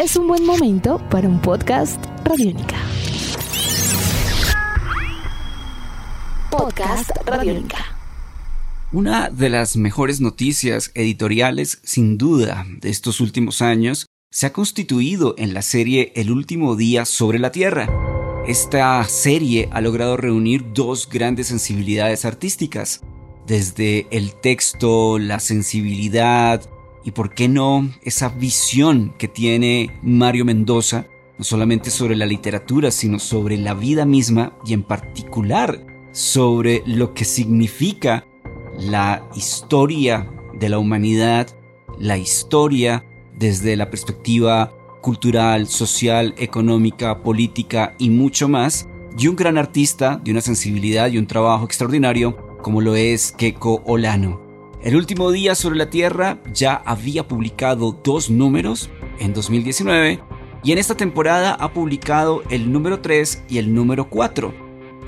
es un buen momento para un podcast Radiónica. Podcast Radiónica. Una de las mejores noticias editoriales, sin duda, de estos últimos años, se ha constituido en la serie El último día sobre la Tierra. Esta serie ha logrado reunir dos grandes sensibilidades artísticas, desde el texto, la sensibilidad y, por qué no, esa visión que tiene Mario Mendoza, no solamente sobre la literatura, sino sobre la vida misma y en particular sobre lo que significa la historia de la humanidad, la historia desde la perspectiva cultural, social, económica, política y mucho más, y un gran artista de una sensibilidad y un trabajo extraordinario como lo es Keiko Olano. El último día sobre la Tierra ya había publicado dos números en 2019 y en esta temporada ha publicado el número 3 y el número 4.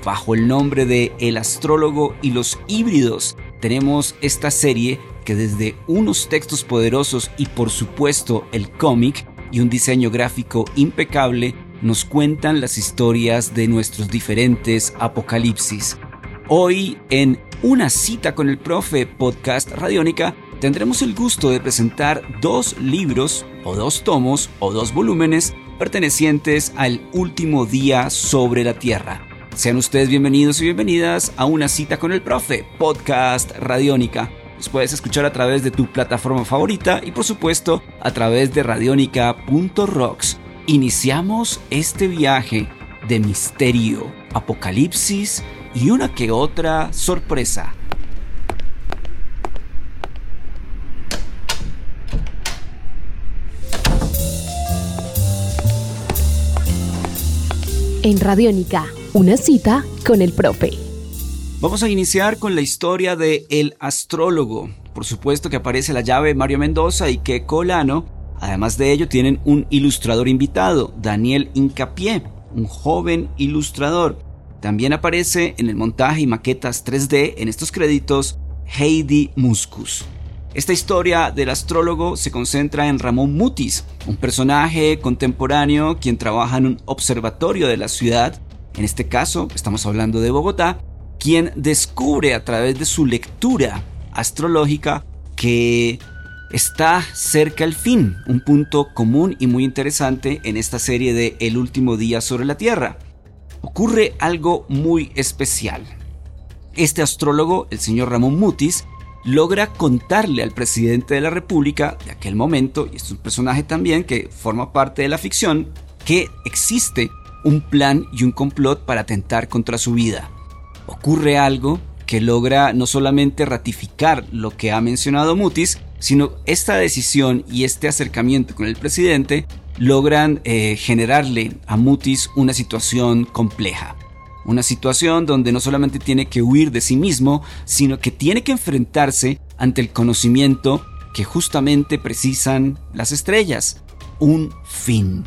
Bajo el nombre de El astrólogo y los híbridos tenemos esta serie que desde unos textos poderosos y por supuesto el cómic y un diseño gráfico impecable nos cuentan las historias de nuestros diferentes apocalipsis. Hoy en Una cita con el profe podcast Radiónica tendremos el gusto de presentar dos libros o dos tomos o dos volúmenes pertenecientes al último día sobre la Tierra. Sean ustedes bienvenidos y bienvenidas a Una cita con el profe podcast Radiónica. Nos puedes escuchar a través de tu plataforma favorita y por supuesto a través de radionica.rocks. Iniciamos este viaje de misterio, apocalipsis y una que otra sorpresa. En Radiónica, una cita con el profe. Vamos a iniciar con la historia de El Astrólogo. Por supuesto que aparece la llave Mario Mendoza y que Colano. Además de ello tienen un ilustrador invitado, Daniel Incapié, un joven ilustrador. También aparece en el montaje y maquetas 3D en estos créditos Heidi Muscus. Esta historia del astrólogo se concentra en Ramón Mutis, un personaje contemporáneo quien trabaja en un observatorio de la ciudad, en este caso estamos hablando de Bogotá, quien descubre a través de su lectura astrológica que está cerca al fin, un punto común y muy interesante en esta serie de El último día sobre la Tierra. Ocurre algo muy especial. Este astrólogo, el señor Ramón Mutis, logra contarle al presidente de la República de aquel momento, y es un personaje también que forma parte de la ficción, que existe un plan y un complot para atentar contra su vida. Ocurre algo que logra no solamente ratificar lo que ha mencionado Mutis, sino esta decisión y este acercamiento con el presidente logran eh, generarle a Mutis una situación compleja. Una situación donde no solamente tiene que huir de sí mismo, sino que tiene que enfrentarse ante el conocimiento que justamente precisan las estrellas, un fin.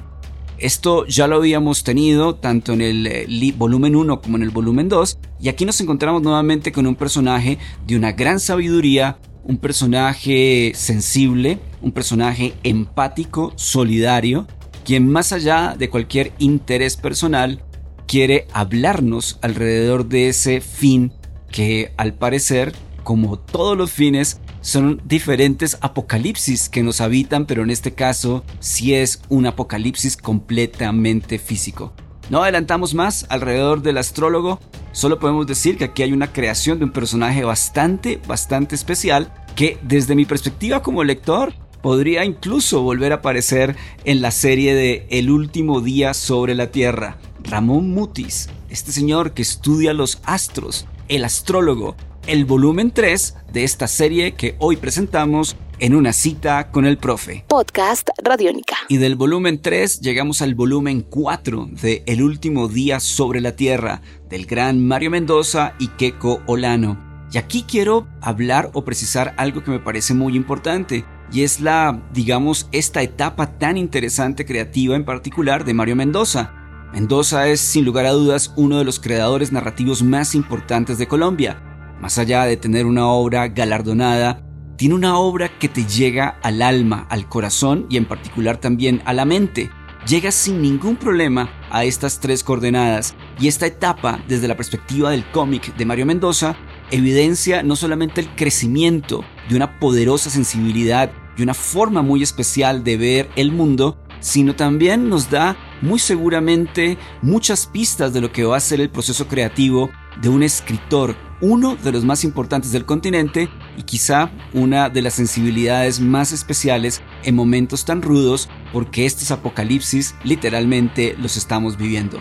Esto ya lo habíamos tenido tanto en el eh, volumen 1 como en el volumen 2 y aquí nos encontramos nuevamente con un personaje de una gran sabiduría, un personaje sensible, un personaje empático, solidario, quien más allá de cualquier interés personal quiere hablarnos alrededor de ese fin que al parecer, como todos los fines, son diferentes apocalipsis que nos habitan, pero en este caso sí es un apocalipsis completamente físico. No adelantamos más alrededor del astrólogo, solo podemos decir que aquí hay una creación de un personaje bastante, bastante especial que desde mi perspectiva como lector podría incluso volver a aparecer en la serie de El último día sobre la Tierra. Ramón Mutis, este señor que estudia los astros, el astrólogo, el volumen 3 de esta serie que hoy presentamos en una cita con el profe. Podcast Radiónica. Y del volumen 3 llegamos al volumen 4 de El último día sobre la Tierra del gran Mario Mendoza y Keiko Olano. Y aquí quiero hablar o precisar algo que me parece muy importante y es la, digamos, esta etapa tan interesante creativa en particular de Mario Mendoza. Mendoza es sin lugar a dudas uno de los creadores narrativos más importantes de Colombia. Más allá de tener una obra galardonada tiene una obra que te llega al alma, al corazón y en particular también a la mente. Llega sin ningún problema a estas tres coordenadas y esta etapa desde la perspectiva del cómic de Mario Mendoza evidencia no solamente el crecimiento de una poderosa sensibilidad y una forma muy especial de ver el mundo, sino también nos da muy seguramente muchas pistas de lo que va a ser el proceso creativo de un escritor, uno de los más importantes del continente y quizá una de las sensibilidades más especiales en momentos tan rudos porque estos apocalipsis literalmente los estamos viviendo.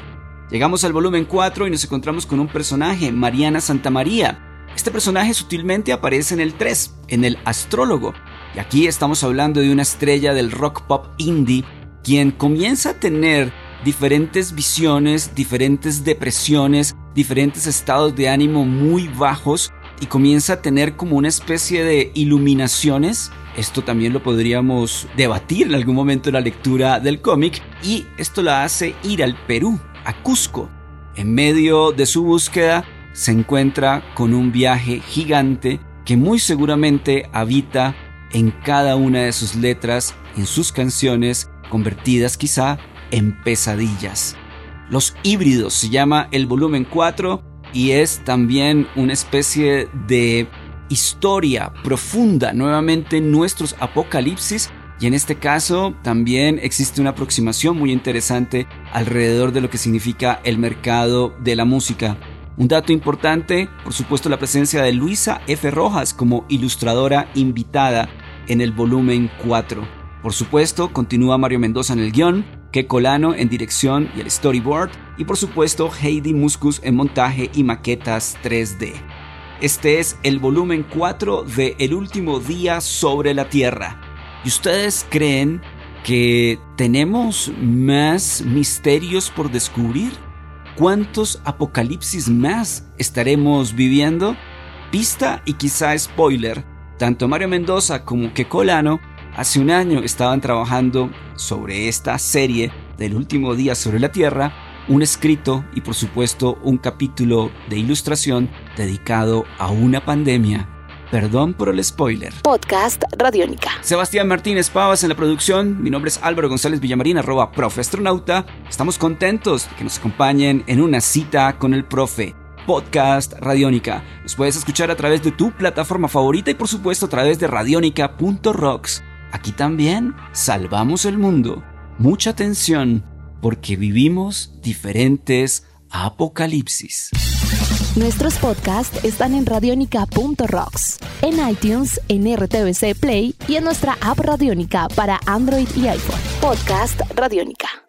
Llegamos al volumen 4 y nos encontramos con un personaje, Mariana Santamaría. Este personaje sutilmente aparece en el 3, en el astrólogo. Y aquí estamos hablando de una estrella del rock pop indie quien comienza a tener diferentes visiones, diferentes depresiones, diferentes estados de ánimo muy bajos y comienza a tener como una especie de iluminaciones. Esto también lo podríamos debatir en algún momento en la lectura del cómic y esto la hace ir al Perú, a Cusco. En medio de su búsqueda se encuentra con un viaje gigante que muy seguramente habita en cada una de sus letras, en sus canciones convertidas quizá en pesadillas. Los híbridos se llama el volumen 4 y es también una especie de historia profunda nuevamente en nuestros apocalipsis y en este caso también existe una aproximación muy interesante alrededor de lo que significa el mercado de la música. Un dato importante, por supuesto, la presencia de Luisa F. Rojas como ilustradora invitada en el volumen 4. Por supuesto, continúa Mario Mendoza en el guion, que Colano en dirección y el storyboard, y por supuesto Heidi Muscus en montaje y maquetas 3D. Este es el volumen 4 de El último día sobre la Tierra. ¿Y ustedes creen que tenemos más misterios por descubrir? ¿Cuántos apocalipsis más estaremos viviendo? Pista y quizá spoiler, tanto Mario Mendoza como que Colano Hace un año estaban trabajando sobre esta serie del último día sobre la Tierra, un escrito y por supuesto un capítulo de ilustración dedicado a una pandemia. Perdón por el spoiler. Podcast Radiónica. Sebastián Martínez Pavas en la producción. Mi nombre es Álvaro González Villamarín, arroba profe astronauta. Estamos contentos de que nos acompañen en una cita con el profe. Podcast Radiónica. Nos puedes escuchar a través de tu plataforma favorita y por supuesto a través de radionica.rocks. Aquí también salvamos el mundo. Mucha atención porque vivimos diferentes apocalipsis. Nuestros podcasts están en radionica.rocks, en iTunes, en RTVC Play y en nuestra app Radionica para Android y iPhone. Podcast Radionica.